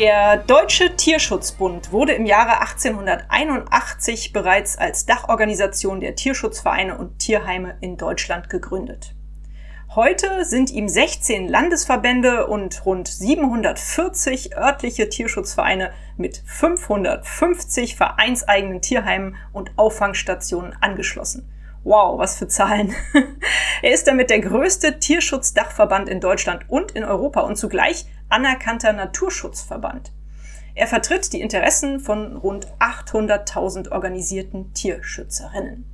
Der Deutsche Tierschutzbund wurde im Jahre 1881 bereits als Dachorganisation der Tierschutzvereine und Tierheime in Deutschland gegründet. Heute sind ihm 16 Landesverbände und rund 740 örtliche Tierschutzvereine mit 550 vereinseigenen Tierheimen und Auffangstationen angeschlossen. Wow, was für Zahlen. er ist damit der größte Tierschutzdachverband in Deutschland und in Europa und zugleich anerkannter Naturschutzverband. Er vertritt die Interessen von rund 800.000 organisierten Tierschützerinnen.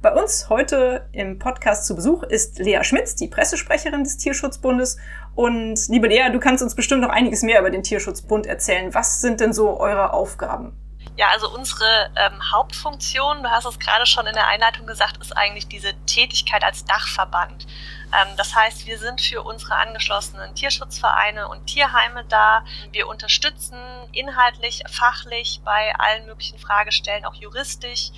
Bei uns heute im Podcast zu Besuch ist Lea Schmitz, die Pressesprecherin des Tierschutzbundes. Und liebe Lea, du kannst uns bestimmt noch einiges mehr über den Tierschutzbund erzählen. Was sind denn so eure Aufgaben? Ja, also unsere ähm, Hauptfunktion, du hast es gerade schon in der Einleitung gesagt, ist eigentlich diese Tätigkeit als Dachverband. Ähm, das heißt, wir sind für unsere angeschlossenen Tierschutzvereine und Tierheime da. Wir unterstützen inhaltlich, fachlich bei allen möglichen Fragestellen, auch juristisch,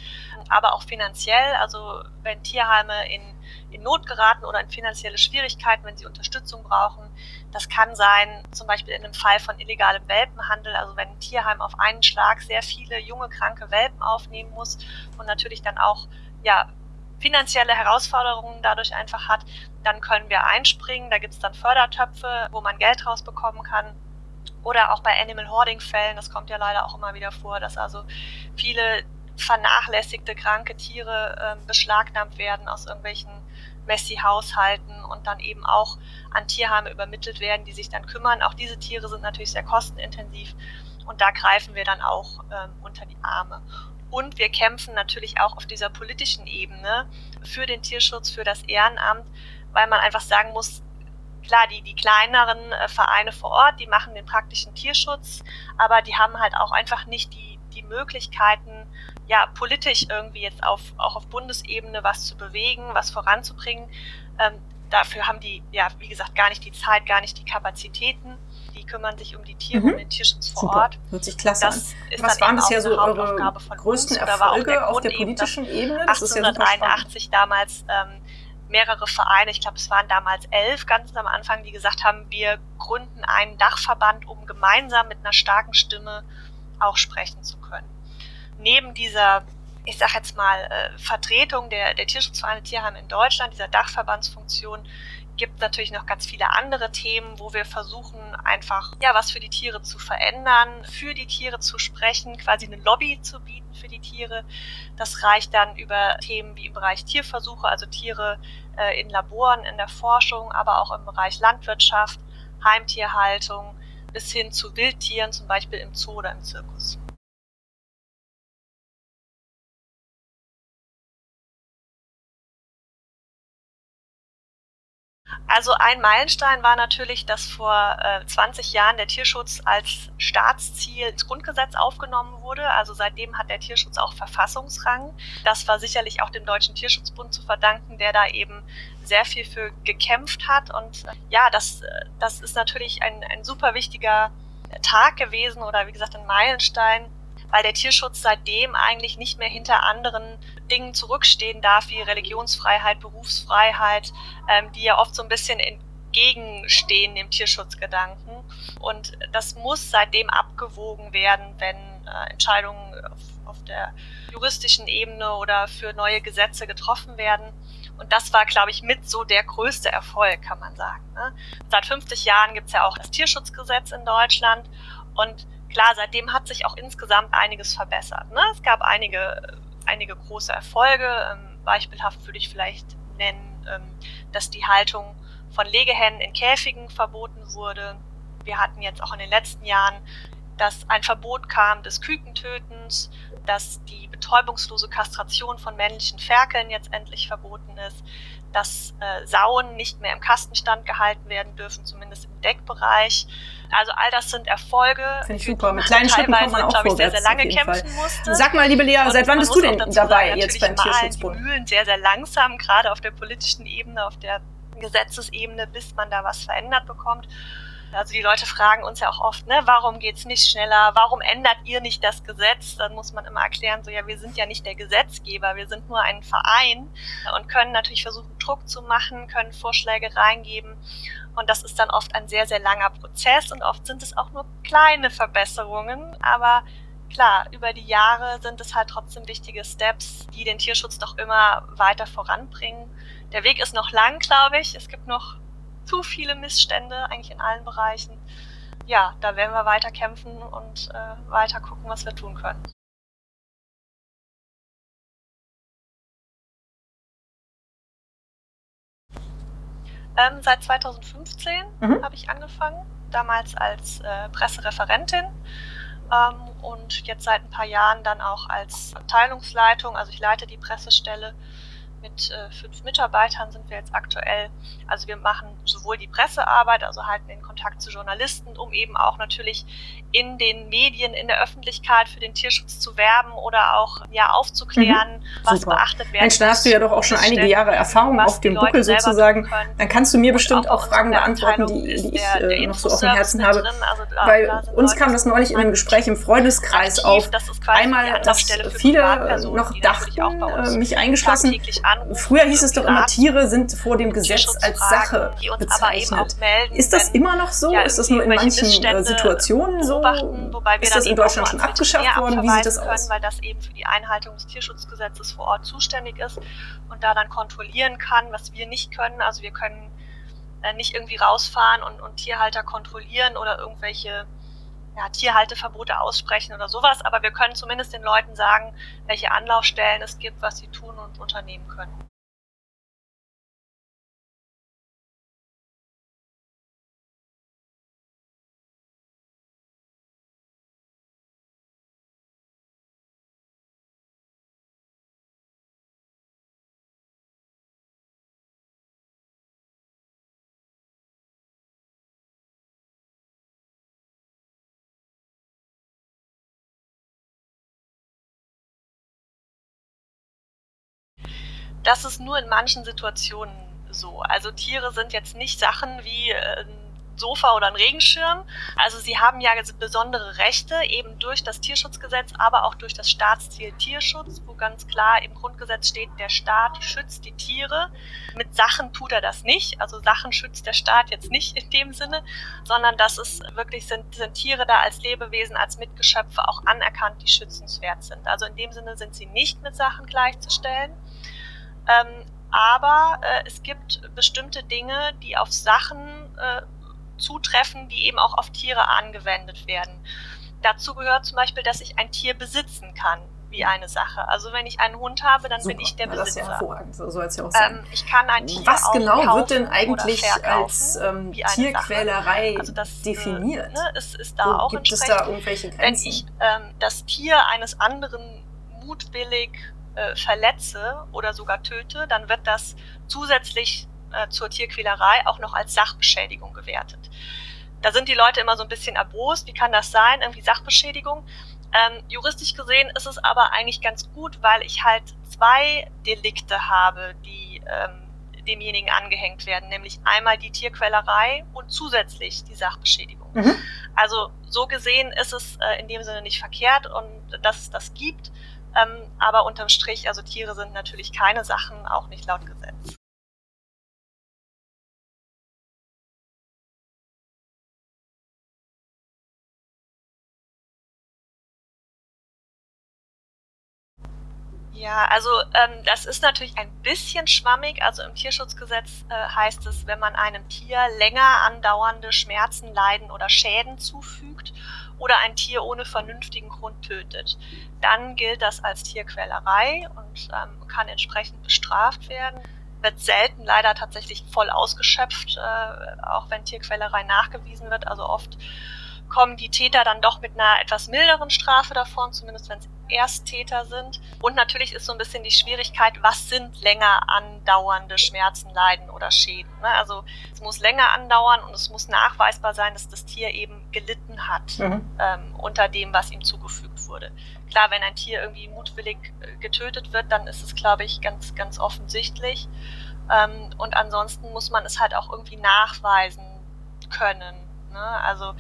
aber auch finanziell. Also wenn Tierheime in, in Not geraten oder in finanzielle Schwierigkeiten, wenn sie Unterstützung brauchen, das kann sein, zum Beispiel in einem Fall von illegalem Welpenhandel, also wenn ein Tierheim auf einen Schlag sehr viele junge, kranke Welpen aufnehmen muss und natürlich dann auch ja, finanzielle Herausforderungen dadurch einfach hat, dann können wir einspringen. Da gibt es dann Fördertöpfe, wo man Geld rausbekommen kann. Oder auch bei Animal Hoarding-Fällen, das kommt ja leider auch immer wieder vor, dass also viele vernachlässigte, kranke Tiere äh, beschlagnahmt werden aus irgendwelchen Messi-Haushalten und dann eben auch an Tierheime übermittelt werden, die sich dann kümmern. Auch diese Tiere sind natürlich sehr kostenintensiv und da greifen wir dann auch ähm, unter die Arme. Und wir kämpfen natürlich auch auf dieser politischen Ebene für den Tierschutz, für das Ehrenamt, weil man einfach sagen muss, klar, die, die kleineren äh, Vereine vor Ort, die machen den praktischen Tierschutz, aber die haben halt auch einfach nicht die, die Möglichkeiten, ja, politisch irgendwie jetzt auf, auch auf Bundesebene was zu bewegen, was voranzubringen. Ähm, dafür haben die, ja, wie gesagt, gar nicht die Zeit, gar nicht die Kapazitäten. Die kümmern sich um die Tiere, mhm. um den Tierschutz vor Super. Ort. Hört sich klasse das an. Was waren bisher so eure größten Erfolge auf der politischen Ebene? Das 1881 ja damals ähm, mehrere Vereine, ich glaube es waren damals elf ganz am Anfang, die gesagt haben, wir gründen einen Dachverband, um gemeinsam mit einer starken Stimme auch sprechen zu können neben dieser, ich sag jetzt mal, äh, Vertretung der, der Tierschutzvereine Tierheim in Deutschland, dieser Dachverbandsfunktion, gibt natürlich noch ganz viele andere Themen, wo wir versuchen, einfach ja was für die Tiere zu verändern, für die Tiere zu sprechen, quasi eine Lobby zu bieten für die Tiere. Das reicht dann über Themen wie im Bereich Tierversuche, also Tiere äh, in Laboren, in der Forschung, aber auch im Bereich Landwirtschaft, Heimtierhaltung bis hin zu Wildtieren, zum Beispiel im Zoo oder im Zirkus. Also ein Meilenstein war natürlich, dass vor äh, 20 Jahren der Tierschutz als Staatsziel ins Grundgesetz aufgenommen wurde. Also seitdem hat der Tierschutz auch Verfassungsrang. Das war sicherlich auch dem Deutschen Tierschutzbund zu verdanken, der da eben sehr viel für gekämpft hat. Und äh, ja, das, das ist natürlich ein, ein super wichtiger Tag gewesen oder wie gesagt ein Meilenstein, weil der Tierschutz seitdem eigentlich nicht mehr hinter anderen Dingen zurückstehen darf, wie Religionsfreiheit, Berufsfreiheit, ähm, die ja oft so ein bisschen entgegenstehen dem Tierschutzgedanken. Und das muss seitdem abgewogen werden, wenn äh, Entscheidungen auf, auf der juristischen Ebene oder für neue Gesetze getroffen werden. Und das war, glaube ich, mit so der größte Erfolg, kann man sagen. Ne? Seit 50 Jahren gibt es ja auch das Tierschutzgesetz in Deutschland. Und klar, seitdem hat sich auch insgesamt einiges verbessert. Ne? Es gab einige, einige große Erfolge. Ähm, beispielhaft würde ich vielleicht nennen, ähm, dass die Haltung von Legehennen in Käfigen verboten wurde. Wir hatten jetzt auch in den letzten Jahren dass ein Verbot kam des Kükentötens, dass die betäubungslose Kastration von männlichen Ferkeln jetzt endlich verboten ist, dass äh, Sauen nicht mehr im Kastenstand gehalten werden dürfen, zumindest im Deckbereich. Also all das sind Erfolge. Finde ich super. Mit kleinen Schritten kommt man auch ich, vorwärts. sehr, sehr lange kämpfen Fall. musste. Sag mal, liebe Lea, seit wann bist du denn dabei sagen, jetzt beim Tierschutzbund? Die Mühlen sehr, sehr langsam, gerade auf der politischen Ebene, auf der Gesetzesebene, bis man da was verändert bekommt. Also die Leute fragen uns ja auch oft, ne, warum geht's nicht schneller? Warum ändert ihr nicht das Gesetz? Dann muss man immer erklären, so ja, wir sind ja nicht der Gesetzgeber, wir sind nur ein Verein und können natürlich versuchen, Druck zu machen, können Vorschläge reingeben. Und das ist dann oft ein sehr, sehr langer Prozess und oft sind es auch nur kleine Verbesserungen. Aber klar, über die Jahre sind es halt trotzdem wichtige Steps, die den Tierschutz doch immer weiter voranbringen. Der Weg ist noch lang, glaube ich. Es gibt noch zu viele Missstände, eigentlich in allen Bereichen. Ja, da werden wir weiter kämpfen und äh, weiter gucken, was wir tun können. Ähm, seit 2015 mhm. habe ich angefangen, damals als äh, Pressereferentin ähm, und jetzt seit ein paar Jahren dann auch als Abteilungsleitung. Also ich leite die Pressestelle mit äh, fünf Mitarbeitern sind wir jetzt aktuell. Also wir machen sowohl die Pressearbeit, also halten den Kontakt zu Journalisten, um eben auch natürlich in den Medien, in der Öffentlichkeit für den Tierschutz zu werben oder auch ja aufzuklären, mhm. was Super. beachtet werden Mensch, da hast du ja doch auch schon einige Jahre Erfahrung auf dem Buckel sozusagen. Dann kannst du mir bestimmt auch, Fragen beantworten, die, die ich der, der äh, noch so auf dem Herzen habe. Also da, Bei da uns Leute, kam das neulich in einem Gespräch im Freundeskreis aktiv, auf. Das Einmal, dass viele noch dachten, äh, mich eingeschlossen, Früher hieß es doch immer, Tiere sind vor dem Gesetz als Sache bezeichnet. Ist das immer noch so? ist das nur in manchen äh, Situationen so? ist das in Deutschland schon abgeschafft worden? Wie sieht das aus? Weil das eben für die Einhaltung des Tierschutzgesetzes vor Ort zuständig ist und da dann kontrollieren kann, was wir nicht können. Also wir können äh, nicht irgendwie rausfahren und, und Tierhalter kontrollieren oder irgendwelche ja, Tierhalteverbote aussprechen oder sowas, aber wir können zumindest den Leuten sagen, welche Anlaufstellen es gibt, was sie tun und unternehmen können. Das ist nur in manchen Situationen so. Also Tiere sind jetzt nicht Sachen wie äh, ein Sofa oder ein Regenschirm. Also sie haben ja besondere Rechte eben durch das Tierschutzgesetz, aber auch durch das Staatsziel Tierschutz, wo ganz klar im Grundgesetz steht, der Staat schützt die Tiere. Mit Sachen tut er das nicht. Also Sachen schützt der Staat jetzt nicht in dem Sinne, sondern das ist wirklich sind, sind Tiere da als Lebewesen, als Mitgeschöpfe auch anerkannt, die schützenswert sind. Also in dem Sinne sind sie nicht mit Sachen gleichzustellen. Ähm, aber äh, es gibt bestimmte Dinge, die auf Sachen äh, zutreffen, die eben auch auf Tiere angewendet werden. Dazu gehört zum Beispiel, dass ich ein Tier besitzen kann, wie eine Sache. Also wenn ich einen Hund habe, dann Super, bin ich der Besitzer. Das ist ja hervorragend, so soll es ja auch sein. Ähm, ich kann ein Tier Was genau wird denn eigentlich als ähm, Tierquälerei also das, äh, definiert? Ne, ist, ist da Wo auch gibt es da irgendwelche Grenzen? Wenn ich ähm, das Tier eines anderen mutwillig äh, verletze oder sogar töte, dann wird das zusätzlich äh, zur Tierquälerei auch noch als Sachbeschädigung gewertet. Da sind die Leute immer so ein bisschen erbost. Wie kann das sein? Irgendwie Sachbeschädigung. Ähm, juristisch gesehen ist es aber eigentlich ganz gut, weil ich halt zwei Delikte habe, die ähm, demjenigen angehängt werden, nämlich einmal die Tierquälerei und zusätzlich die Sachbeschädigung. Mhm. Also so gesehen ist es äh, in dem Sinne nicht verkehrt und dass es das gibt, ähm, aber unterm Strich, also Tiere sind natürlich keine Sachen, auch nicht laut Gesetz. Ja, also ähm, das ist natürlich ein bisschen schwammig. Also im Tierschutzgesetz äh, heißt es, wenn man einem Tier länger andauernde Schmerzen, Leiden oder Schäden zufügt oder ein Tier ohne vernünftigen Grund tötet. Dann gilt das als Tierquälerei und ähm, kann entsprechend bestraft werden. Wird selten leider tatsächlich voll ausgeschöpft, äh, auch wenn Tierquälerei nachgewiesen wird. Also oft kommen die Täter dann doch mit einer etwas milderen Strafe davon, zumindest wenn es Ersttäter sind. Und natürlich ist so ein bisschen die Schwierigkeit, was sind länger andauernde Schmerzen, Leiden oder Schäden. Ne? Also es muss länger andauern und es muss nachweisbar sein, dass das Tier eben gelitten hat mhm. ähm, unter dem, was ihm zugefügt wurde. Klar, wenn ein Tier irgendwie mutwillig äh, getötet wird, dann ist es, glaube ich, ganz, ganz offensichtlich. Ähm, und ansonsten muss man es halt auch irgendwie nachweisen können. Ne? Also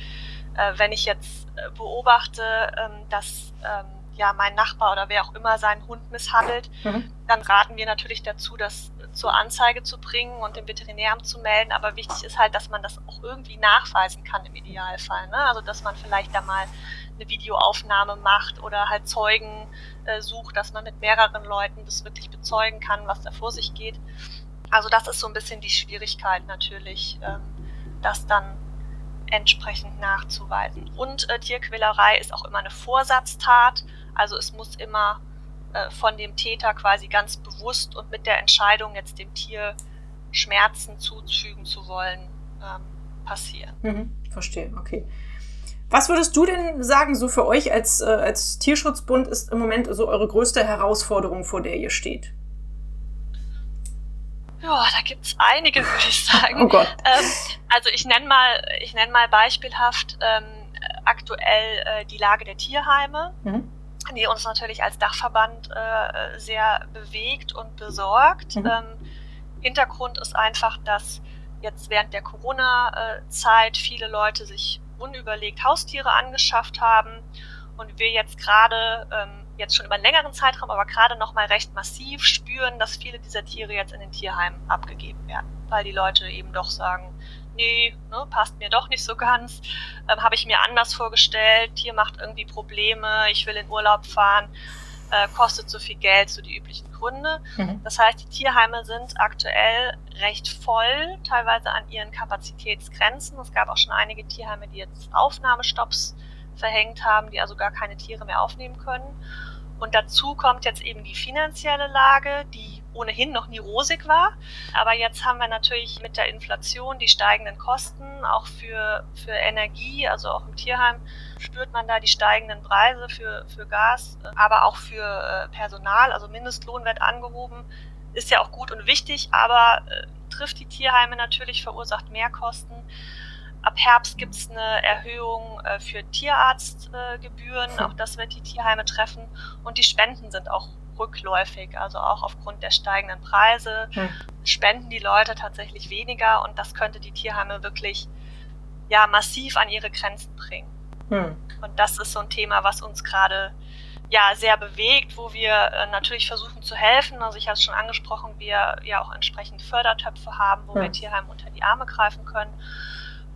äh, wenn ich jetzt äh, beobachte, ähm, dass ähm, ja mein Nachbar oder wer auch immer seinen Hund misshandelt, mhm. dann raten wir natürlich dazu, das zur Anzeige zu bringen und dem Veterinäramt zu melden. Aber wichtig ist halt, dass man das auch irgendwie nachweisen kann im Idealfall. Ne? Also dass man vielleicht da mal eine Videoaufnahme macht oder halt Zeugen äh, sucht, dass man mit mehreren Leuten das wirklich bezeugen kann, was da vor sich geht. Also das ist so ein bisschen die Schwierigkeit natürlich, ähm, das dann entsprechend nachzuweisen. Und äh, Tierquälerei ist auch immer eine Vorsatztat. Also es muss immer äh, von dem Täter quasi ganz bewusst und mit der Entscheidung, jetzt dem Tier Schmerzen zufügen zu wollen, ähm, passieren. Mhm, verstehe, okay. Was würdest du denn sagen, so für euch als, äh, als Tierschutzbund ist im Moment so eure größte Herausforderung, vor der ihr steht? Ja, da gibt's einige, würde ich sagen. Oh Gott. Ähm, also ich nenne mal, ich nenne mal beispielhaft ähm, aktuell äh, die Lage der Tierheime, mhm. Die uns natürlich als Dachverband äh, sehr bewegt und besorgt. Mhm. Ähm, Hintergrund ist einfach, dass jetzt während der Corona-Zeit viele Leute sich unüberlegt Haustiere angeschafft haben und wir jetzt gerade ähm, jetzt schon über einen längeren Zeitraum, aber gerade noch mal recht massiv spüren, dass viele dieser Tiere jetzt in den Tierheimen abgegeben werden, weil die Leute eben doch sagen, nee, ne, passt mir doch nicht so ganz, ähm, habe ich mir anders vorgestellt, Tier macht irgendwie Probleme, ich will in Urlaub fahren, äh, kostet so viel Geld, so die üblichen Gründe. Mhm. Das heißt, die Tierheime sind aktuell recht voll, teilweise an ihren Kapazitätsgrenzen. Es gab auch schon einige Tierheime, die jetzt Aufnahmestopps verhängt haben, die also gar keine Tiere mehr aufnehmen können. Und dazu kommt jetzt eben die finanzielle Lage, die ohnehin noch nie rosig war. Aber jetzt haben wir natürlich mit der Inflation die steigenden Kosten, auch für, für Energie, also auch im Tierheim spürt man da die steigenden Preise für, für Gas, aber auch für äh, Personal, also Mindestlohn wird angehoben. Ist ja auch gut und wichtig, aber äh, trifft die Tierheime natürlich, verursacht Mehrkosten. Ab Herbst gibt es eine Erhöhung äh, für Tierarztgebühren. Auch das wird die Tierheime treffen. Und die Spenden sind auch rückläufig. Also auch aufgrund der steigenden Preise hm. spenden die Leute tatsächlich weniger. Und das könnte die Tierheime wirklich ja, massiv an ihre Grenzen bringen. Hm. Und das ist so ein Thema, was uns gerade ja sehr bewegt, wo wir äh, natürlich versuchen zu helfen. Also ich habe es schon angesprochen, wir ja auch entsprechend Fördertöpfe haben, wo hm. wir Tierheimen unter die Arme greifen können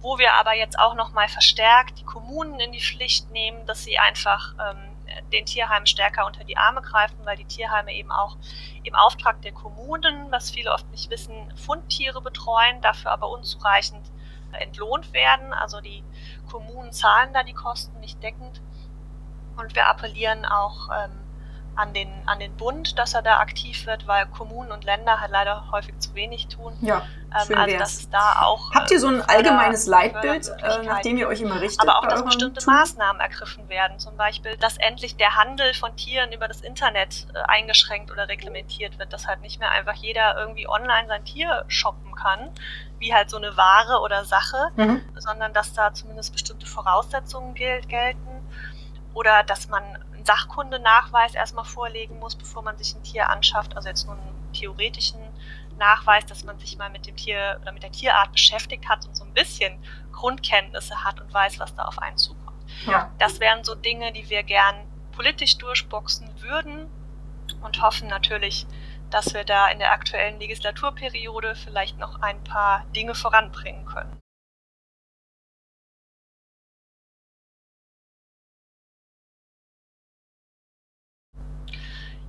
wo wir aber jetzt auch nochmal verstärkt die Kommunen in die Pflicht nehmen, dass sie einfach ähm, den Tierheimen stärker unter die Arme greifen, weil die Tierheime eben auch im Auftrag der Kommunen, was viele oft nicht wissen, Fundtiere betreuen, dafür aber unzureichend entlohnt werden. Also die Kommunen zahlen da die Kosten nicht deckend. Und wir appellieren auch ähm, an den, an den Bund, dass er da aktiv wird, weil Kommunen und Länder halt leider häufig zu wenig tun. Ja, ähm, also dass es da auch. Habt ihr so ein äh, allgemeines Leitbild, äh, nach dem ihr euch immer richtet? Aber auch, dass bestimmte Tool? Maßnahmen ergriffen werden. Zum Beispiel, dass endlich der Handel von Tieren über das Internet äh, eingeschränkt oder reglementiert wird, dass halt nicht mehr einfach jeder irgendwie online sein Tier shoppen kann, wie halt so eine Ware oder Sache, mhm. sondern dass da zumindest bestimmte Voraussetzungen gelten. Oder dass man einen Sachkundenachweis erstmal vorlegen muss, bevor man sich ein Tier anschafft. Also jetzt nur einen theoretischen Nachweis, dass man sich mal mit dem Tier oder mit der Tierart beschäftigt hat und so ein bisschen Grundkenntnisse hat und weiß, was da auf einen zukommt. Ja. Das wären so Dinge, die wir gern politisch durchboxen würden und hoffen natürlich, dass wir da in der aktuellen Legislaturperiode vielleicht noch ein paar Dinge voranbringen können.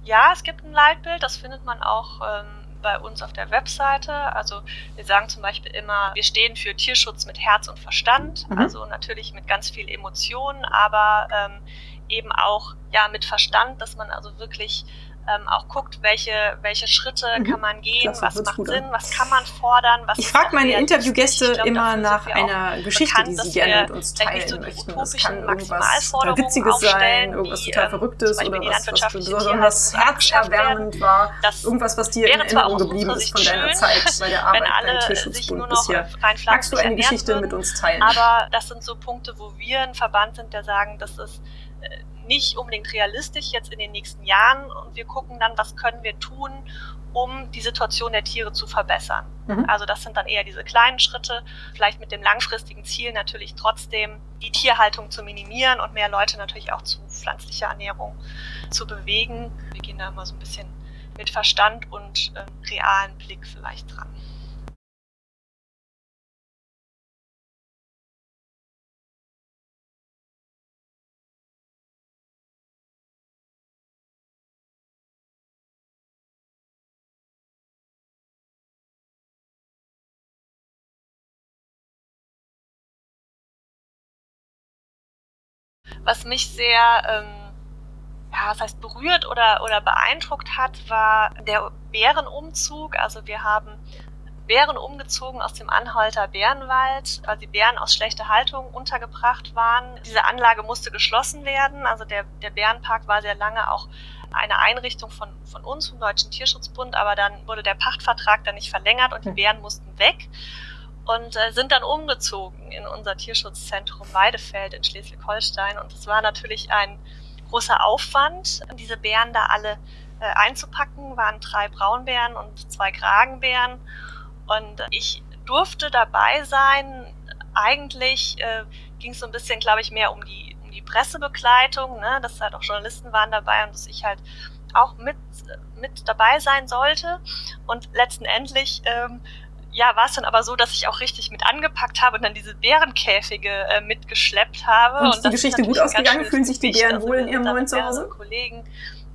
Ja, es gibt ein Leitbild, das findet man auch ähm, bei uns auf der Webseite. Also wir sagen zum Beispiel immer, wir stehen für Tierschutz mit Herz und Verstand, mhm. also natürlich mit ganz viel Emotionen, aber ähm, eben auch ja mit Verstand, dass man also wirklich ähm, auch guckt, welche, welche Schritte mhm. kann man gehen, Klasse, was macht Sinn, an. was kann man fordern. Was ich frage meine Interviewgäste glaub, immer nach einer Geschichte, bekannt, die sie gerne mit uns teilen so möchten. Das kann irgendwas total Witziges sein, irgendwas total Verrücktes oder was, was besonders herzerwärmend war. Irgendwas, was dir in Erinnerung geblieben ist von deiner Zeit bei der Arbeit beim Tierschutzbund bisher. Magst du eine Geschichte mit uns teilen? Aber das sind so Punkte, wo wir ein Verband sind, der sagen, das ist äh, nicht unbedingt realistisch jetzt in den nächsten Jahren und wir gucken dann, was können wir tun, um die Situation der Tiere zu verbessern. Mhm. Also das sind dann eher diese kleinen Schritte, vielleicht mit dem langfristigen Ziel natürlich trotzdem die Tierhaltung zu minimieren und mehr Leute natürlich auch zu pflanzlicher Ernährung zu bewegen. Wir gehen da immer so ein bisschen mit Verstand und äh, realen Blick vielleicht dran. Was mich sehr, ähm, ja, was heißt berührt oder, oder beeindruckt hat, war der Bärenumzug. Also wir haben Bären umgezogen aus dem Anhalter Bärenwald, weil die Bären aus schlechter Haltung untergebracht waren. Diese Anlage musste geschlossen werden. Also der, der Bärenpark war sehr lange auch eine Einrichtung von, von uns, vom Deutschen Tierschutzbund, aber dann wurde der Pachtvertrag dann nicht verlängert und die hm. Bären mussten weg und äh, sind dann umgezogen in unser Tierschutzzentrum Weidefeld in Schleswig-Holstein. Und es war natürlich ein großer Aufwand, diese Bären da alle äh, einzupacken. Waren drei Braunbären und zwei Kragenbären. Und ich durfte dabei sein. Eigentlich äh, ging es so ein bisschen, glaube ich, mehr um die, um die Pressebegleitung, ne? dass halt auch Journalisten waren dabei und dass ich halt auch mit, mit dabei sein sollte. Und letzten Endlich ähm, ja, war es dann aber so, dass ich auch richtig mit angepackt habe und dann diese Bärenkäfige äh, mitgeschleppt habe. Und, und ist die Geschichte gut ausgegangen? Fühlen sich die Bären wohl in ihrem neuen Zuhause? Kollegen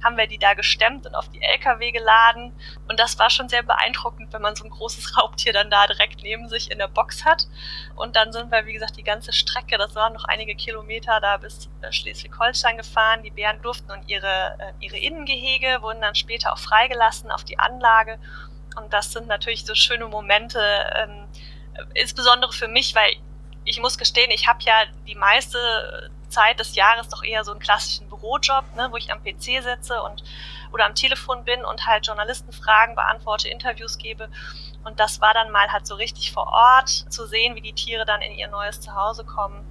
haben wir die da gestemmt und auf die LKW geladen. Und das war schon sehr beeindruckend, wenn man so ein großes Raubtier dann da direkt neben sich in der Box hat. Und dann sind wir, wie gesagt, die ganze Strecke, das waren noch einige Kilometer da bis äh, Schleswig-Holstein gefahren. Die Bären durften und ihre, äh, ihre Innengehege wurden dann später auch freigelassen auf die Anlage. Und das sind natürlich so schöne Momente, ähm, insbesondere für mich, weil ich muss gestehen, ich habe ja die meiste Zeit des Jahres doch eher so einen klassischen Bürojob, ne, wo ich am PC sitze und oder am Telefon bin und halt Journalistenfragen beantworte, Interviews gebe. Und das war dann mal halt so richtig vor Ort zu sehen, wie die Tiere dann in ihr neues Zuhause kommen.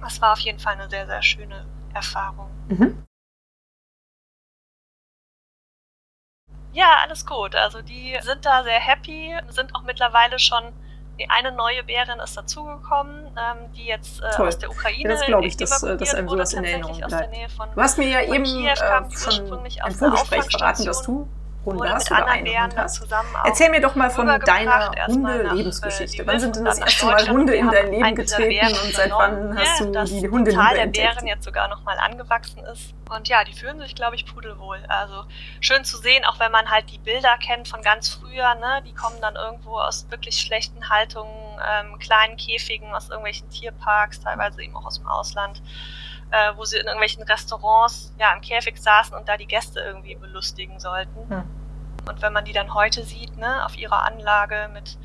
Das war auf jeden Fall eine sehr, sehr schöne Erfahrung. Mhm. Ja, alles gut. Also die sind da sehr happy, sind auch mittlerweile schon eine neue Bärin ist dazugekommen, ähm, die jetzt äh, aus der Ukraine. Ja, das glaube ich, dass, äh, dass einem sowas in Erinnerung bleibt. Du hast mir ja eben äh, schon im Vorgespräch verraten, dass du Hunde hast oder einen Hund hast. Erzähl mir doch mal von deiner Hunde-Lebensgeschichte. Wann sind denn das erste Mal Hunde in dein Leben getreten und seit wann hast du die Hunde die der Bären jetzt sogar noch mal angewachsen ist. Und ja, die fühlen sich, glaube ich, pudelwohl. Also schön zu sehen, auch wenn man halt die Bilder kennt von ganz früher. Ne? Die kommen dann irgendwo aus wirklich schlechten Haltungen, ähm, kleinen Käfigen, aus irgendwelchen Tierparks, teilweise eben auch aus dem Ausland äh, wo sie in irgendwelchen Restaurants ja im Käfig saßen und da die Gäste irgendwie belustigen sollten. Hm. Und wenn man die dann heute sieht, ne, auf ihrer Anlage mit,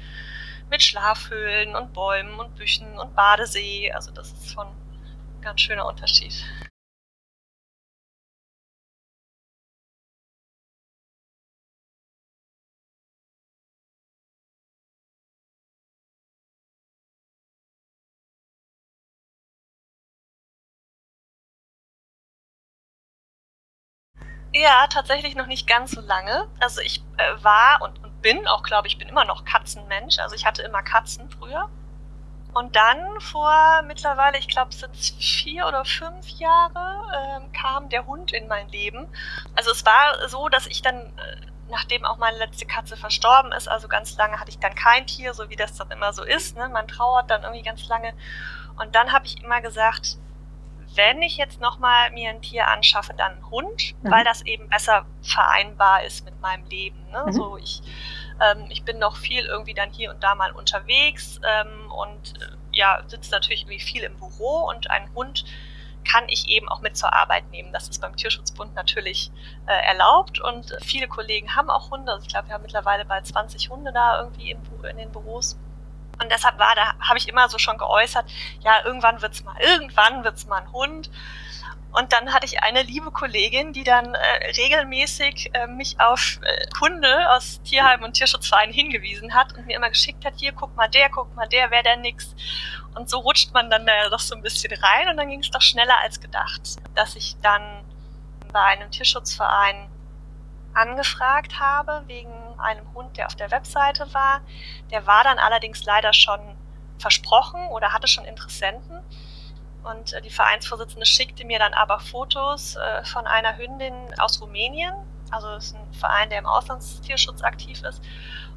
mit Schlafhöhlen und Bäumen und Büchen und Badesee, also das ist schon ein ganz schöner Unterschied. Ja, tatsächlich noch nicht ganz so lange. Also ich äh, war und, und bin auch, glaube ich, bin immer noch Katzenmensch. Also ich hatte immer Katzen früher. Und dann vor mittlerweile, ich glaube, es sind vier oder fünf Jahre, ähm, kam der Hund in mein Leben. Also es war so, dass ich dann, äh, nachdem auch meine letzte Katze verstorben ist, also ganz lange hatte ich dann kein Tier, so wie das dann immer so ist. Ne? Man trauert dann irgendwie ganz lange. Und dann habe ich immer gesagt, wenn ich jetzt nochmal mir ein Tier anschaffe, dann einen Hund, mhm. weil das eben besser vereinbar ist mit meinem Leben. Ne? Mhm. So ich, ähm, ich bin noch viel irgendwie dann hier und da mal unterwegs ähm, und äh, ja, sitze natürlich irgendwie viel im Büro und ein Hund kann ich eben auch mit zur Arbeit nehmen. Das ist beim Tierschutzbund natürlich äh, erlaubt und viele Kollegen haben auch Hunde. Also ich glaube, wir haben mittlerweile bald 20 Hunde da irgendwie in den Büros. Und deshalb war, da habe ich immer so schon geäußert, ja, irgendwann wird's mal, irgendwann wird's mal ein Hund. Und dann hatte ich eine liebe Kollegin, die dann äh, regelmäßig äh, mich auf äh, Hunde aus Tierheimen und Tierschutzvereinen hingewiesen hat und mir immer geschickt hat, hier, guck mal der, guck mal der, wäre der nix. Und so rutscht man dann da doch so ein bisschen rein und dann ging es doch schneller als gedacht, dass ich dann bei einem Tierschutzverein angefragt habe wegen einem Hund, der auf der Webseite war. Der war dann allerdings leider schon versprochen oder hatte schon Interessenten. Und äh, die Vereinsvorsitzende schickte mir dann aber Fotos äh, von einer Hündin aus Rumänien. Also ist ein Verein, der im Auslandstierschutz aktiv ist.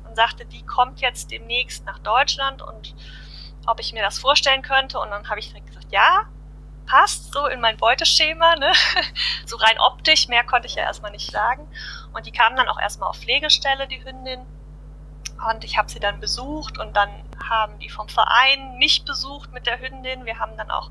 Und sagte, die kommt jetzt demnächst nach Deutschland und ob ich mir das vorstellen könnte. Und dann habe ich direkt gesagt, ja, passt so in mein Beuteschema. Ne? so rein optisch, mehr konnte ich ja erstmal nicht sagen. Und die kam dann auch erstmal auf Pflegestelle, die Hündin. Und ich habe sie dann besucht und dann haben die vom Verein mich besucht mit der Hündin. Wir haben dann auch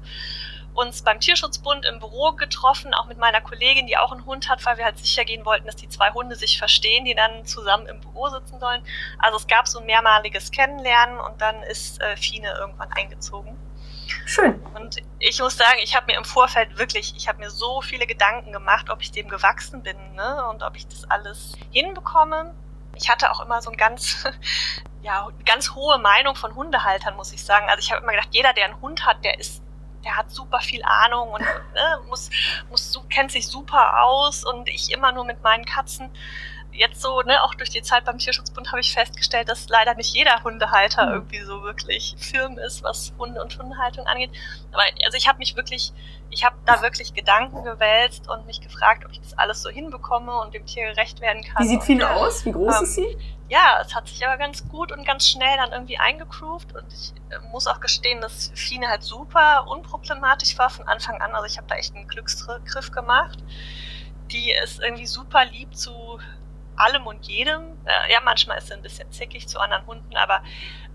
uns beim Tierschutzbund im Büro getroffen, auch mit meiner Kollegin, die auch einen Hund hat, weil wir halt sicher gehen wollten, dass die zwei Hunde sich verstehen, die dann zusammen im Büro sitzen sollen. Also es gab so ein mehrmaliges Kennenlernen und dann ist äh, Fine irgendwann eingezogen. Schön. Und ich muss sagen, ich habe mir im Vorfeld wirklich, ich habe mir so viele Gedanken gemacht, ob ich dem gewachsen bin ne? und ob ich das alles hinbekomme. Ich hatte auch immer so ein ganz, ja, ganz hohe Meinung von Hundehaltern, muss ich sagen. Also ich habe immer gedacht, jeder, der einen Hund hat, der ist der hat super viel Ahnung und ne, muss, muss, kennt sich super aus und ich immer nur mit meinen Katzen jetzt so, ne, auch durch die Zeit beim Tierschutzbund habe ich festgestellt, dass leider nicht jeder Hundehalter mhm. irgendwie so wirklich firm ist, was Hunde und Hundehaltung angeht. Aber also ich habe mich wirklich, ich habe da wirklich Gedanken gewälzt und mich gefragt, ob ich das alles so hinbekomme und dem Tier gerecht werden kann. Wie sieht Fine aus? Wie groß ähm, ist sie? Ja, es hat sich aber ganz gut und ganz schnell dann irgendwie eingegroovt und ich äh, muss auch gestehen, dass Fine halt super unproblematisch war von Anfang an. Also ich habe da echt einen Glücksgriff gemacht. Die ist irgendwie super lieb zu allem und jedem. Äh, ja, manchmal ist sie ein bisschen zickig zu anderen Hunden, aber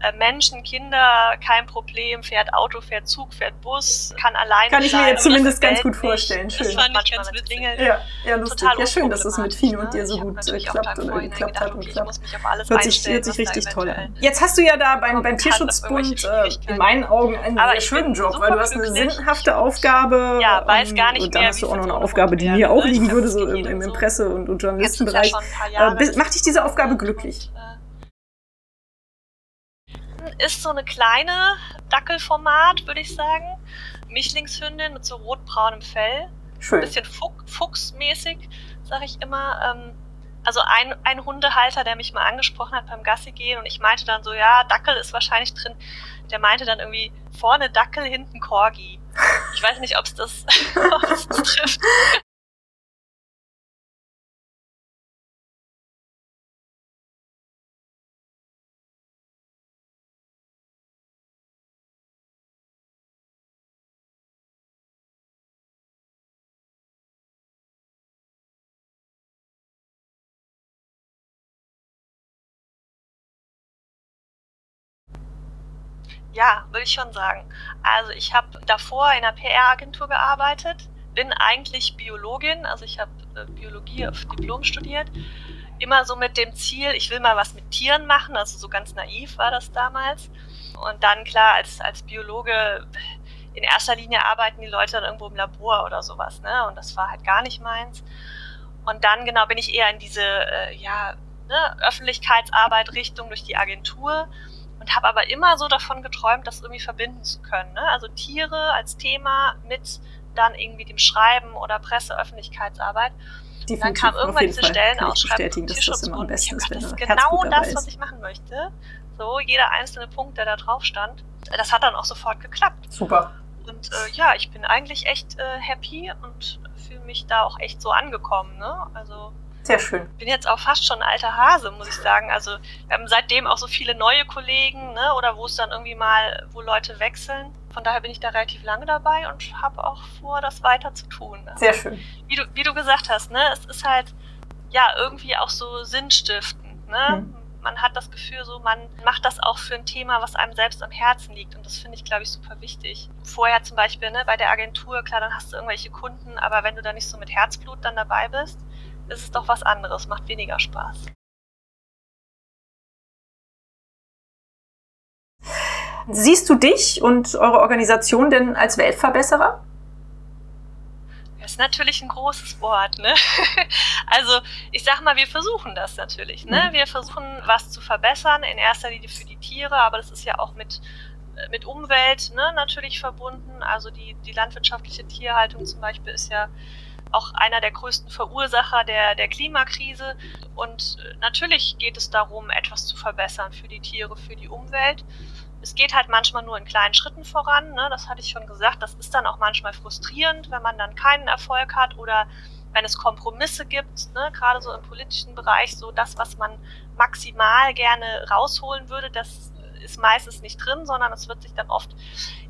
äh, Menschen, Kinder, kein Problem, fährt Auto, fährt Zug, fährt Bus, kann alleine Kann ich mir jetzt zumindest ganz gut vorstellen. Schön. Das fand ich ganz witzig. Ja, ja, lustig. Total ja, schön, dass es mit Fino und dir so gut äh, klappt oder geklappt hat und klappt. Hört sich, hört sich richtig toll an. Jetzt hast du ja da beim, beim Tierschutzbund äh, in meinen Augen einen sehr schönen Job, weil du hast eine sinnhafte Aufgabe. Ja, weiß gar nicht Und dann hast du auch noch eine Aufgabe, die mir auch liegen würde, so im, Presse- und, und Äh, macht dich diese Aufgabe glücklich? ist so eine kleine Dackelformat, würde ich sagen. Mischlingshündin mit so rotbraunem Fell. Schön. Ein bisschen Fuch fuchsmäßig, sage ich immer. Ähm, also ein, ein Hundehalter, der mich mal angesprochen hat beim Gassi gehen und ich meinte dann so, ja, Dackel ist wahrscheinlich drin. Der meinte dann irgendwie vorne Dackel, hinten Corgi. Ich weiß nicht, ob es das, das trifft. Ja, würde ich schon sagen. Also ich habe davor in einer PR-Agentur gearbeitet, bin eigentlich Biologin, also ich habe äh, Biologie auf Diplom studiert. Immer so mit dem Ziel, ich will mal was mit Tieren machen, also so ganz naiv war das damals. Und dann klar, als, als Biologe in erster Linie arbeiten die Leute dann irgendwo im Labor oder sowas, ne? Und das war halt gar nicht meins. Und dann genau bin ich eher in diese äh, ja, ne, Öffentlichkeitsarbeit Richtung durch die Agentur und habe aber immer so davon geträumt, das irgendwie verbinden zu können. Ne? Also Tiere als Thema mit dann irgendwie dem Schreiben oder Presseöffentlichkeitsarbeit. Und dann kam irgendwann diese Stellenausschreibung das immer am besten ist, das ist genau das, was ich machen möchte. So, jeder einzelne Punkt, der da drauf stand. Das hat dann auch sofort geklappt. Super. Und äh, ja, ich bin eigentlich echt äh, happy und fühle mich da auch echt so angekommen. Ne? Also sehr schön. Ich bin jetzt auch fast schon ein alter Hase, muss ich sagen. Also wir haben seitdem auch so viele neue Kollegen, ne? oder wo es dann irgendwie mal, wo Leute wechseln. Von daher bin ich da relativ lange dabei und habe auch vor, das weiter zu tun. Also, Sehr schön. Wie du, wie du gesagt hast, ne? es ist halt ja irgendwie auch so sinnstiftend. Ne? Hm. man hat das Gefühl, so man macht das auch für ein Thema, was einem selbst am Herzen liegt. Und das finde ich, glaube ich, super wichtig. Vorher zum Beispiel ne, bei der Agentur, klar, dann hast du irgendwelche Kunden, aber wenn du da nicht so mit Herzblut dann dabei bist, ist es doch was anderes, macht weniger Spaß. Siehst du dich und eure Organisation denn als Weltverbesserer? Das ist natürlich ein großes Wort, ne? Also ich sag mal, wir versuchen das natürlich, ne? Mhm. Wir versuchen was zu verbessern, in erster Linie für die Tiere, aber das ist ja auch mit mit Umwelt ne, natürlich verbunden. Also die, die landwirtschaftliche Tierhaltung zum Beispiel ist ja auch einer der größten Verursacher der, der Klimakrise. Und natürlich geht es darum, etwas zu verbessern für die Tiere, für die Umwelt es geht halt manchmal nur in kleinen Schritten voran. Ne? Das hatte ich schon gesagt. Das ist dann auch manchmal frustrierend, wenn man dann keinen Erfolg hat oder wenn es Kompromisse gibt, ne? gerade so im politischen Bereich, so das, was man maximal gerne rausholen würde, das ist meistens nicht drin, sondern es wird sich dann oft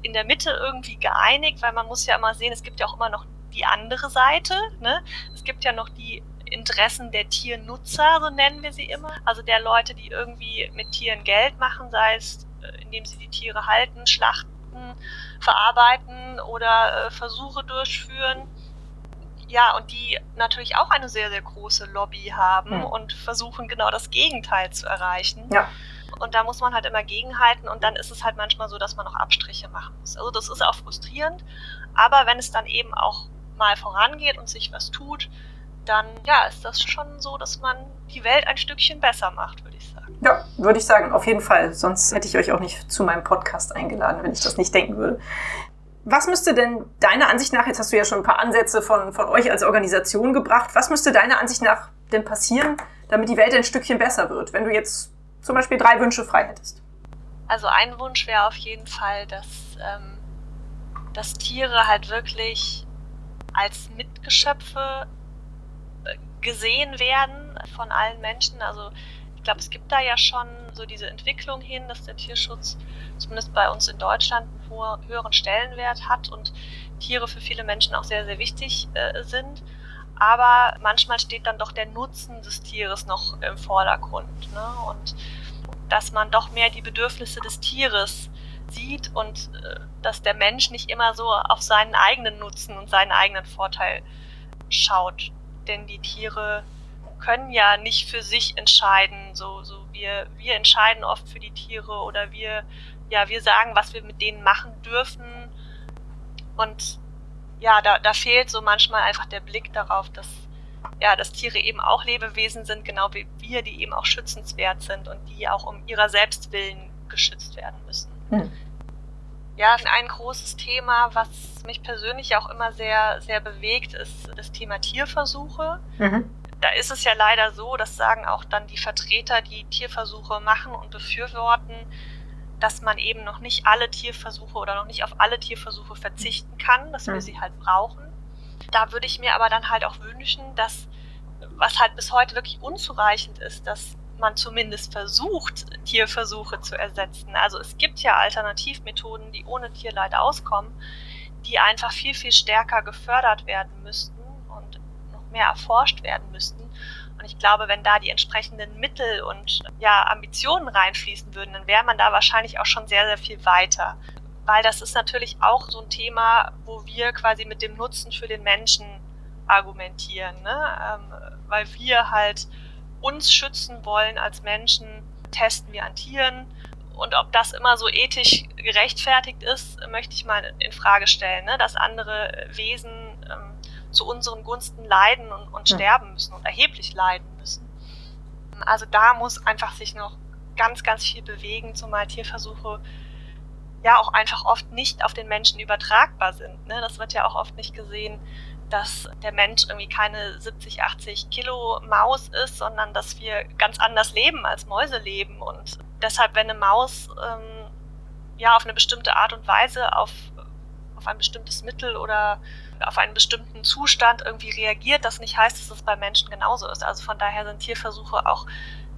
in der Mitte irgendwie geeinigt, weil man muss ja immer sehen, es gibt ja auch immer noch die andere Seite. Ne? Es gibt ja noch die Interessen der Tiernutzer, so nennen wir sie immer. Also der Leute, die irgendwie mit Tieren Geld machen, sei es äh, indem sie die Tiere halten, schlachten, verarbeiten oder äh, Versuche durchführen. Ja, und die natürlich auch eine sehr, sehr große Lobby haben mhm. und versuchen genau das Gegenteil zu erreichen. Ja. Und da muss man halt immer gegenhalten und dann ist es halt manchmal so, dass man noch Abstriche machen muss. Also das ist auch frustrierend, aber wenn es dann eben auch mal vorangeht und sich was tut, dann ja, ist das schon so, dass man die Welt ein Stückchen besser macht, würde ich sagen. Ja, würde ich sagen, auf jeden Fall. Sonst hätte ich euch auch nicht zu meinem Podcast eingeladen, wenn ich das nicht denken würde. Was müsste denn deiner Ansicht nach, jetzt hast du ja schon ein paar Ansätze von, von euch als Organisation gebracht, was müsste deiner Ansicht nach denn passieren, damit die Welt ein Stückchen besser wird, wenn du jetzt zum Beispiel drei Wünsche frei hättest? Also ein Wunsch wäre auf jeden Fall, dass, ähm, dass Tiere halt wirklich als Mitgeschöpfe gesehen werden von allen Menschen. Also ich glaube, es gibt da ja schon so diese Entwicklung hin, dass der Tierschutz zumindest bei uns in Deutschland einen höheren Stellenwert hat und Tiere für viele Menschen auch sehr, sehr wichtig äh, sind. Aber manchmal steht dann doch der Nutzen des Tieres noch im Vordergrund. Ne? Und dass man doch mehr die Bedürfnisse des Tieres sieht und äh, dass der Mensch nicht immer so auf seinen eigenen Nutzen und seinen eigenen Vorteil schaut denn die Tiere können ja nicht für sich entscheiden. So, so wir, wir entscheiden oft für die Tiere oder wir, ja, wir sagen, was wir mit denen machen dürfen. Und ja, da, da fehlt so manchmal einfach der Blick darauf, dass, ja, dass Tiere eben auch Lebewesen sind, genau wie wir, die eben auch schützenswert sind und die auch um ihrer selbst willen geschützt werden müssen. Hm. Ja, ein großes Thema, was mich persönlich auch immer sehr, sehr bewegt, ist das Thema Tierversuche. Mhm. Da ist es ja leider so, das sagen auch dann die Vertreter, die Tierversuche machen und befürworten, dass man eben noch nicht alle Tierversuche oder noch nicht auf alle Tierversuche verzichten kann, dass mhm. wir sie halt brauchen. Da würde ich mir aber dann halt auch wünschen, dass, was halt bis heute wirklich unzureichend ist, dass man zumindest versucht, Tierversuche zu ersetzen. Also es gibt ja Alternativmethoden, die ohne Tierleid auskommen, die einfach viel, viel stärker gefördert werden müssten und noch mehr erforscht werden müssten. Und ich glaube, wenn da die entsprechenden Mittel und ja, Ambitionen reinfließen würden, dann wäre man da wahrscheinlich auch schon sehr, sehr viel weiter. Weil das ist natürlich auch so ein Thema, wo wir quasi mit dem Nutzen für den Menschen argumentieren. Ne? Ähm, weil wir halt uns schützen wollen als Menschen, testen wir an Tieren. Und ob das immer so ethisch gerechtfertigt ist, möchte ich mal in Frage stellen, ne? dass andere Wesen ähm, zu unseren Gunsten leiden und, und ja. sterben müssen und erheblich leiden müssen. Also da muss einfach sich noch ganz, ganz viel bewegen, zumal Tierversuche ja auch einfach oft nicht auf den Menschen übertragbar sind. Ne? Das wird ja auch oft nicht gesehen, dass der Mensch irgendwie keine 70, 80 Kilo Maus ist, sondern dass wir ganz anders leben als Mäuse leben. Und deshalb, wenn eine Maus ähm, ja auf eine bestimmte Art und Weise auf, auf ein bestimmtes Mittel oder auf einen bestimmten Zustand irgendwie reagiert, das nicht heißt, dass es bei Menschen genauso ist. Also von daher sind Tierversuche auch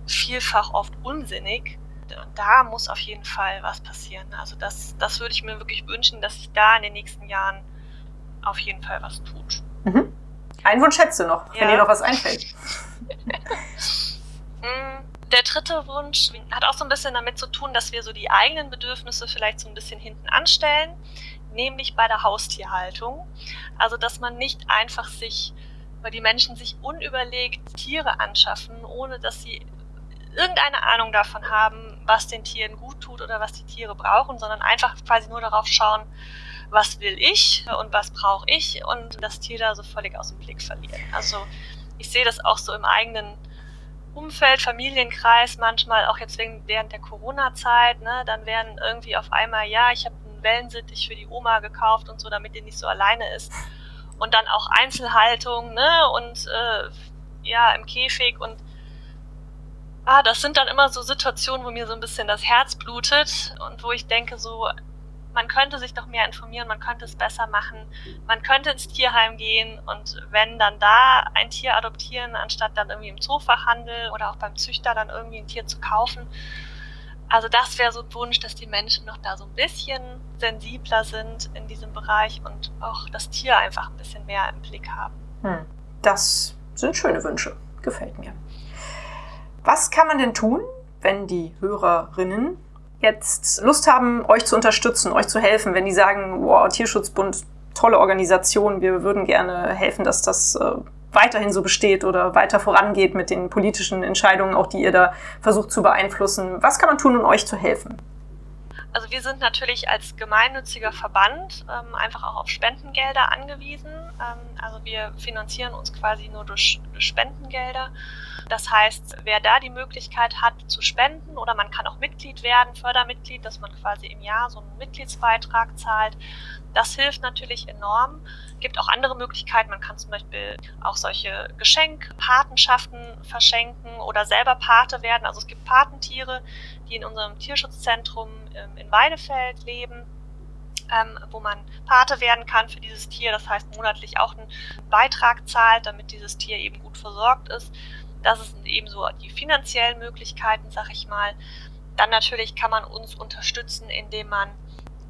vielfach oft unsinnig. Da muss auf jeden Fall was passieren. Also das, das würde ich mir wirklich wünschen, dass sich da in den nächsten Jahren auf jeden Fall was tut. Mhm. Einen Wunsch hättest du noch, ja. wenn dir noch was einfällt. Mm, Der dritte Wunsch hat auch so ein bisschen damit zu tun, dass wir so die eigenen Bedürfnisse vielleicht so ein bisschen hinten anstellen, nämlich bei der Haustierhaltung. Also, dass man nicht einfach sich, weil die Menschen sich unüberlegt Tiere anschaffen, ohne dass sie irgendeine Ahnung davon haben, was den Tieren gut tut oder was die Tiere brauchen, sondern einfach quasi nur darauf schauen, was will ich und was brauche ich und das Tier da so völlig aus dem Blick verlieren. Also ich sehe das auch so im eigenen Umfeld, Familienkreis, manchmal auch jetzt wegen, während der Corona-Zeit, ne, dann werden irgendwie auf einmal, ja, ich habe einen Wellensittich für die Oma gekauft und so, damit die nicht so alleine ist. Und dann auch Einzelhaltung, ne, und äh, ja, im Käfig und ah, das sind dann immer so Situationen, wo mir so ein bisschen das Herz blutet und wo ich denke, so, man könnte sich doch mehr informieren, man könnte es besser machen, man könnte ins Tierheim gehen und wenn dann da ein Tier adoptieren, anstatt dann irgendwie im Zoofachhandel oder auch beim Züchter dann irgendwie ein Tier zu kaufen. Also das wäre so ein Wunsch, dass die Menschen noch da so ein bisschen sensibler sind in diesem Bereich und auch das Tier einfach ein bisschen mehr im Blick haben. Hm. Das sind schöne Wünsche. Gefällt mir. Was kann man denn tun, wenn die Hörerinnen jetzt Lust haben, euch zu unterstützen, euch zu helfen, wenn die sagen, wow, Tierschutzbund, tolle Organisation, wir würden gerne helfen, dass das äh, weiterhin so besteht oder weiter vorangeht mit den politischen Entscheidungen, auch die ihr da versucht zu beeinflussen. Was kann man tun, um euch zu helfen? Also wir sind natürlich als gemeinnütziger Verband ähm, einfach auch auf Spendengelder angewiesen. Ähm, also wir finanzieren uns quasi nur durch, Spendengelder. Das heißt, wer da die Möglichkeit hat zu spenden oder man kann auch Mitglied werden, Fördermitglied, dass man quasi im Jahr so einen Mitgliedsbeitrag zahlt, das hilft natürlich enorm. Es gibt auch andere Möglichkeiten. Man kann zum Beispiel auch solche Geschenkpatenschaften verschenken oder selber Pate werden. Also es gibt Patentiere, die in unserem Tierschutzzentrum ähm, in Weidefeld leben. Ähm, wo man Pate werden kann für dieses Tier. Das heißt, monatlich auch einen Beitrag zahlt, damit dieses Tier eben gut versorgt ist. Das sind eben so die finanziellen Möglichkeiten, sag ich mal. Dann natürlich kann man uns unterstützen, indem man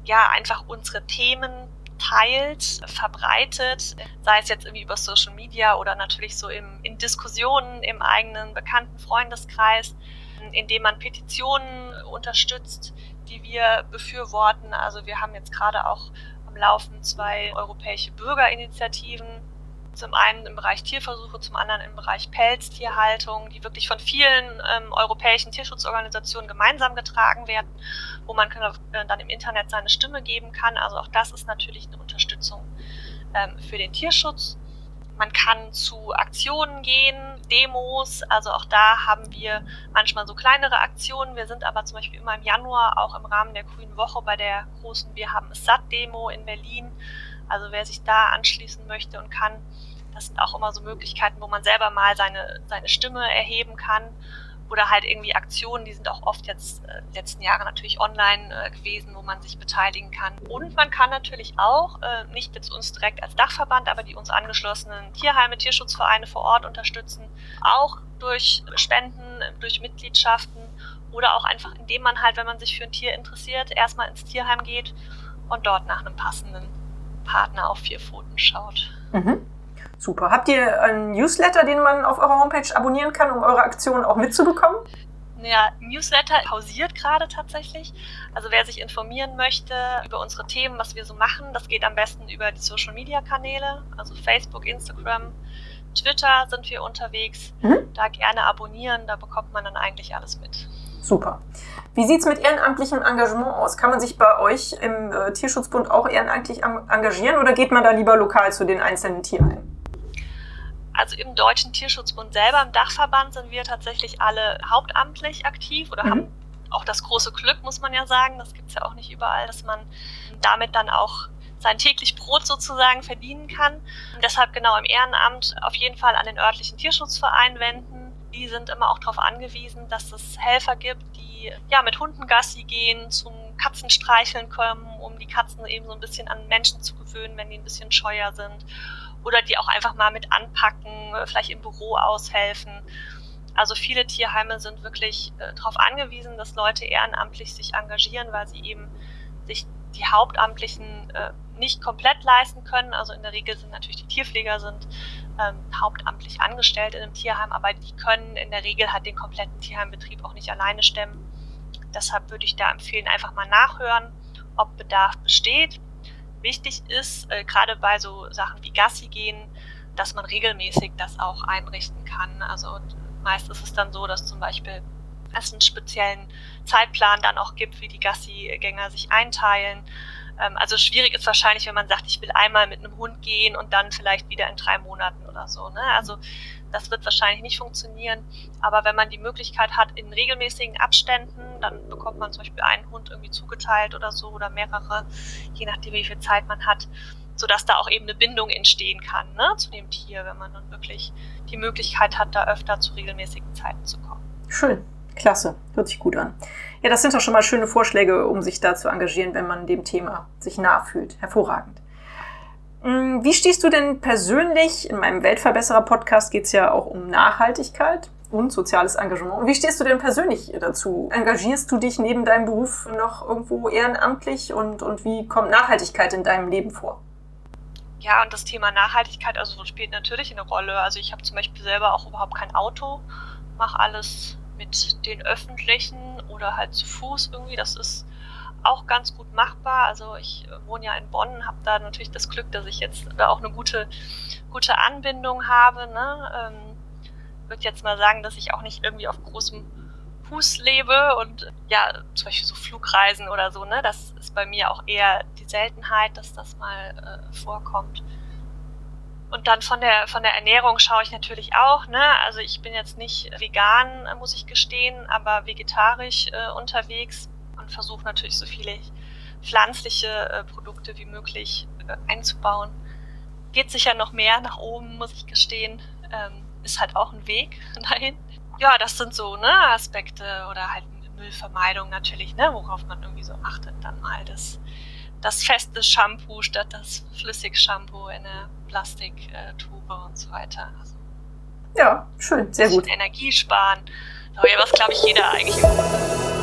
ja einfach unsere Themen teilt, verbreitet, sei es jetzt irgendwie über Social Media oder natürlich so im, in Diskussionen im eigenen bekannten Freundeskreis, indem man Petitionen unterstützt, die wir befürworten. Also wir haben jetzt gerade auch am Laufen zwei europäische Bürgerinitiativen zum einen im Bereich Tierversuche, zum anderen im Bereich Pelztierhaltung, die wirklich von vielen ähm, europäischen Tierschutzorganisationen gemeinsam getragen werden, wo man äh, dann im Internet seine Stimme geben kann. Also auch das ist natürlich eine Unterstützung ähm, für den Tierschutz. Man kann zu Aktionen gehen, Demos, also auch da haben wir manchmal so kleinere Aktionen. Wir sind aber zum Beispiel immer im Januar auch im Rahmen der Grünen Woche bei der großen Wir haben es satt Demo in Berlin. Also wer sich da anschließen möchte und kann, das sind auch immer so Möglichkeiten, wo man selber mal seine, seine Stimme erheben kann. Oder halt irgendwie Aktionen, die sind auch oft jetzt äh, letzten Jahre natürlich online äh, gewesen, wo man sich beteiligen kann. Und man kann natürlich auch, äh, nicht jetzt uns direkt als Dachverband, aber die uns angeschlossenen Tierheime, Tierschutzvereine vor Ort unterstützen, auch durch Spenden, durch Mitgliedschaften oder auch einfach, indem man halt, wenn man sich für ein Tier interessiert, erstmal ins Tierheim geht und dort nach einem passenden Partner auf vier Pfoten schaut. Mhm. Super. Habt ihr einen Newsletter, den man auf eurer Homepage abonnieren kann, um eure Aktionen auch mitzubekommen? Ja, Newsletter pausiert gerade tatsächlich. Also wer sich informieren möchte über unsere Themen, was wir so machen, das geht am besten über die Social Media Kanäle, also Facebook, Instagram, Twitter sind wir unterwegs. Mhm. Da gerne abonnieren, da bekommt man dann eigentlich alles mit. Super. Wie sieht es mit ehrenamtlichem Engagement aus? Kann man sich bei euch im äh, Tierschutzbund auch ehrenamtlich engagieren oder geht man da lieber lokal zu den einzelnen Tierheimen? Also im Deutschen Tierschutzbund selber, im Dachverband, sind wir tatsächlich alle hauptamtlich aktiv oder mhm. haben auch das große Glück, muss man ja sagen. Das gibt es ja auch nicht überall, dass man damit dann auch sein täglich Brot sozusagen verdienen kann. Und deshalb genau im Ehrenamt auf jeden Fall an den örtlichen Tierschutzverein wenden. Die sind immer auch darauf angewiesen, dass es Helfer gibt, die ja mit Hunden Gassi gehen, zum Katzenstreicheln kommen, um die Katzen eben so ein bisschen an Menschen zu gewöhnen, wenn die ein bisschen scheuer sind oder die auch einfach mal mit anpacken, vielleicht im Büro aushelfen. Also viele Tierheime sind wirklich äh, darauf angewiesen, dass Leute ehrenamtlich sich engagieren, weil sie eben sich die Hauptamtlichen äh, nicht komplett leisten können. Also in der Regel sind natürlich die Tierpfleger sind ähm, hauptamtlich angestellt in einem Tierheim, aber die können in der Regel halt den kompletten Tierheimbetrieb auch nicht alleine stemmen. Deshalb würde ich da empfehlen, einfach mal nachhören, ob Bedarf besteht. Wichtig ist, äh, gerade bei so Sachen wie Gassi gehen, dass man regelmäßig das auch einrichten kann. Also meist ist es dann so, dass zum Beispiel es einen speziellen Zeitplan dann auch gibt, wie die Gassi-Gänger sich einteilen. Ähm, also schwierig ist wahrscheinlich, wenn man sagt, ich will einmal mit einem Hund gehen und dann vielleicht wieder in drei Monaten oder so. Ne? Also das wird wahrscheinlich nicht funktionieren. Aber wenn man die Möglichkeit hat, in regelmäßigen Abständen, dann bekommt man zum Beispiel einen Hund irgendwie zugeteilt oder so oder mehrere, je nachdem, wie viel Zeit man hat, sodass da auch eben eine Bindung entstehen kann ne, zu dem Tier, wenn man dann wirklich die Möglichkeit hat, da öfter zu regelmäßigen Zeiten zu kommen. Schön. Klasse, hört sich gut an. Ja, das sind doch schon mal schöne Vorschläge, um sich da zu engagieren, wenn man dem Thema sich nah fühlt. Hervorragend. Mm, wie stehst du denn persönlich, in meinem Weltverbesserer-Podcast geht es ja auch um Nachhaltigkeit und soziales Engagement. Wie stehst du denn persönlich dazu? Engagierst du dich neben deinem Beruf noch irgendwo ehrenamtlich und, und wie kommt Nachhaltigkeit in deinem Leben vor? Ja, und das Thema Nachhaltigkeit also spielt natürlich eine Rolle. Also ich habe zum Beispiel selber auch überhaupt kein Auto, mache alles mit den öffentlichen oder halt zu Fuß irgendwie. Das ist auch ganz gut machbar. Also ich wohne ja in Bonn, habe da natürlich das Glück, dass ich jetzt auch eine gute, gute Anbindung habe. Ne? Ähm, würde jetzt mal sagen, dass ich auch nicht irgendwie auf großem Fuß lebe und ja, zum Beispiel so Flugreisen oder so, ne? Das ist bei mir auch eher die Seltenheit, dass das mal äh, vorkommt. Und dann von der, von der Ernährung schaue ich natürlich auch. Ne? Also ich bin jetzt nicht vegan, muss ich gestehen, aber vegetarisch äh, unterwegs und versuche natürlich so viele pflanzliche äh, Produkte wie möglich äh, einzubauen. Geht sicher noch mehr nach oben, muss ich gestehen. Ähm, ist halt auch ein Weg dahin. Ja, das sind so ne, Aspekte oder halt Müllvermeidung natürlich, ne, worauf man irgendwie so achtet, dann mal das, das feste Shampoo statt das Flüssig-Shampoo in der Plastiktube und so weiter. Also ja, schön, sehr gut. Energie sparen. Aber ja, was glaube ich jeder eigentlich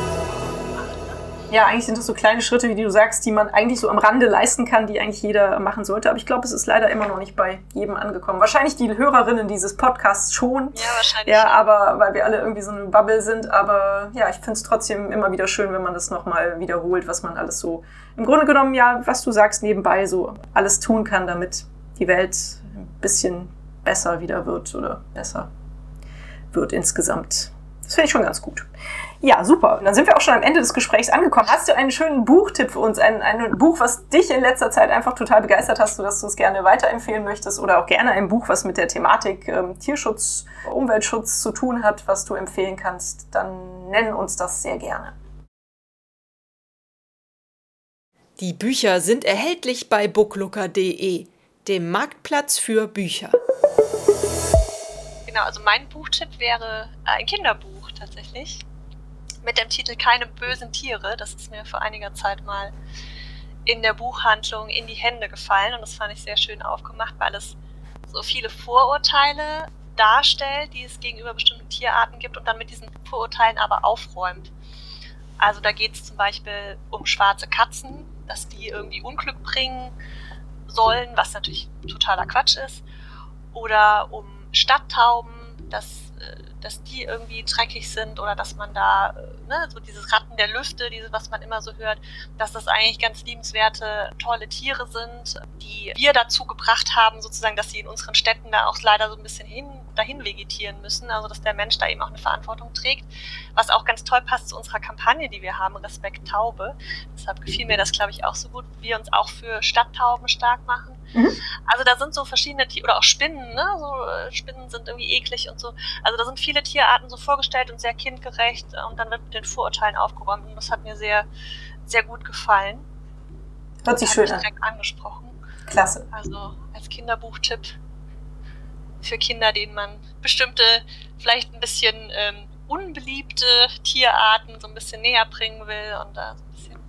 ja, eigentlich sind das so kleine Schritte, wie du sagst, die man eigentlich so am Rande leisten kann, die eigentlich jeder machen sollte. Aber ich glaube, es ist leider immer noch nicht bei jedem angekommen. Wahrscheinlich die Hörerinnen dieses Podcasts schon. Ja, wahrscheinlich. Ja, aber weil wir alle irgendwie so eine Bubble sind. Aber ja, ich finde es trotzdem immer wieder schön, wenn man das nochmal wiederholt, was man alles so im Grunde genommen, ja, was du sagst, nebenbei so alles tun kann, damit die Welt ein bisschen besser wieder wird oder besser wird insgesamt. Das finde ich schon ganz gut. Ja, super. Und dann sind wir auch schon am Ende des Gesprächs angekommen. Hast du einen schönen Buchtipp für uns? Ein, ein Buch, was dich in letzter Zeit einfach total begeistert hast, sodass du es gerne weiterempfehlen möchtest? Oder auch gerne ein Buch, was mit der Thematik ähm, Tierschutz, Umweltschutz zu tun hat, was du empfehlen kannst? Dann nenn uns das sehr gerne. Die Bücher sind erhältlich bei booklooker.de, dem Marktplatz für Bücher. Genau, also mein Buchtipp wäre ein Kinderbuch tatsächlich mit dem Titel Keine bösen Tiere. Das ist mir vor einiger Zeit mal in der Buchhandlung in die Hände gefallen und das fand ich sehr schön aufgemacht, weil es so viele Vorurteile darstellt, die es gegenüber bestimmten Tierarten gibt und dann mit diesen Vorurteilen aber aufräumt. Also da geht es zum Beispiel um schwarze Katzen, dass die irgendwie Unglück bringen sollen, was natürlich totaler Quatsch ist. Oder um Stadttauben, dass dass die irgendwie dreckig sind oder dass man da, äh, ne, so dieses Ratten der Lüfte, dieses, was man immer so hört, dass das eigentlich ganz liebenswerte, tolle Tiere sind, die wir dazu gebracht haben, sozusagen, dass sie in unseren Städten da auch leider so ein bisschen hin, dahin vegetieren müssen, also dass der Mensch da eben auch eine Verantwortung trägt, was auch ganz toll passt zu unserer Kampagne, die wir haben, Respekt Taube. Deshalb gefiel mir das, glaube ich, auch so gut, wir uns auch für Stadttauben stark machen Mhm. Also da sind so verschiedene Tiere, oder auch Spinnen, ne? So, äh, Spinnen sind irgendwie eklig und so. Also da sind viele Tierarten so vorgestellt und sehr kindgerecht und dann wird mit den Vorurteilen aufgeräumt und das hat mir sehr, sehr gut gefallen. Hört sich schön an. direkt angesprochen. Klasse. Also als Kinderbuchtipp für Kinder, denen man bestimmte, vielleicht ein bisschen ähm, unbeliebte Tierarten so ein bisschen näher bringen will und da so ein bisschen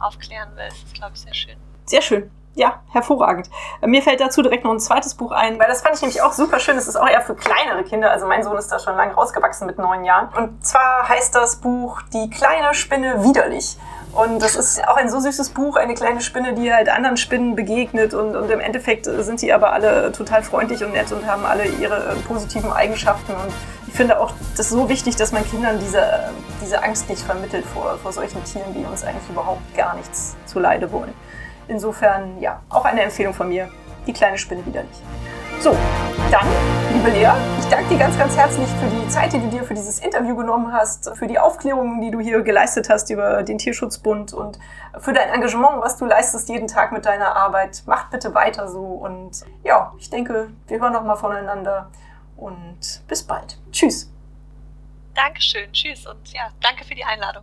aufklären will. Das ist, glaube ich, sehr schön. Sehr schön ja, hervorragend. Mir fällt dazu direkt noch ein zweites Buch ein, weil das fand ich nämlich auch super schön. Es ist auch eher für kleinere Kinder. Also mein Sohn ist da schon lange rausgewachsen mit neun Jahren. Und zwar heißt das Buch Die kleine Spinne widerlich Und das ist auch ein so süßes Buch, eine kleine Spinne, die halt anderen Spinnen begegnet. Und, und im Endeffekt sind sie aber alle total freundlich und nett und haben alle ihre äh, positiven Eigenschaften. Und ich finde auch das so wichtig, dass man Kindern diese, diese Angst nicht vermittelt vor, vor solchen Tieren, die uns eigentlich überhaupt gar nichts zuleide wollen. Insofern, ja, auch eine Empfehlung von mir. Die kleine Spinne wieder nicht. So, dann, liebe Lea, ich danke dir ganz, ganz herzlich für die Zeit, die du dir für dieses Interview genommen hast, für die Aufklärungen, die du hier geleistet hast über den Tierschutzbund und für dein Engagement, was du leistest jeden Tag mit deiner Arbeit. Macht bitte weiter so und ja, ich denke, wir hören noch mal voneinander und bis bald. Tschüss. Dankeschön, tschüss und ja, danke für die Einladung.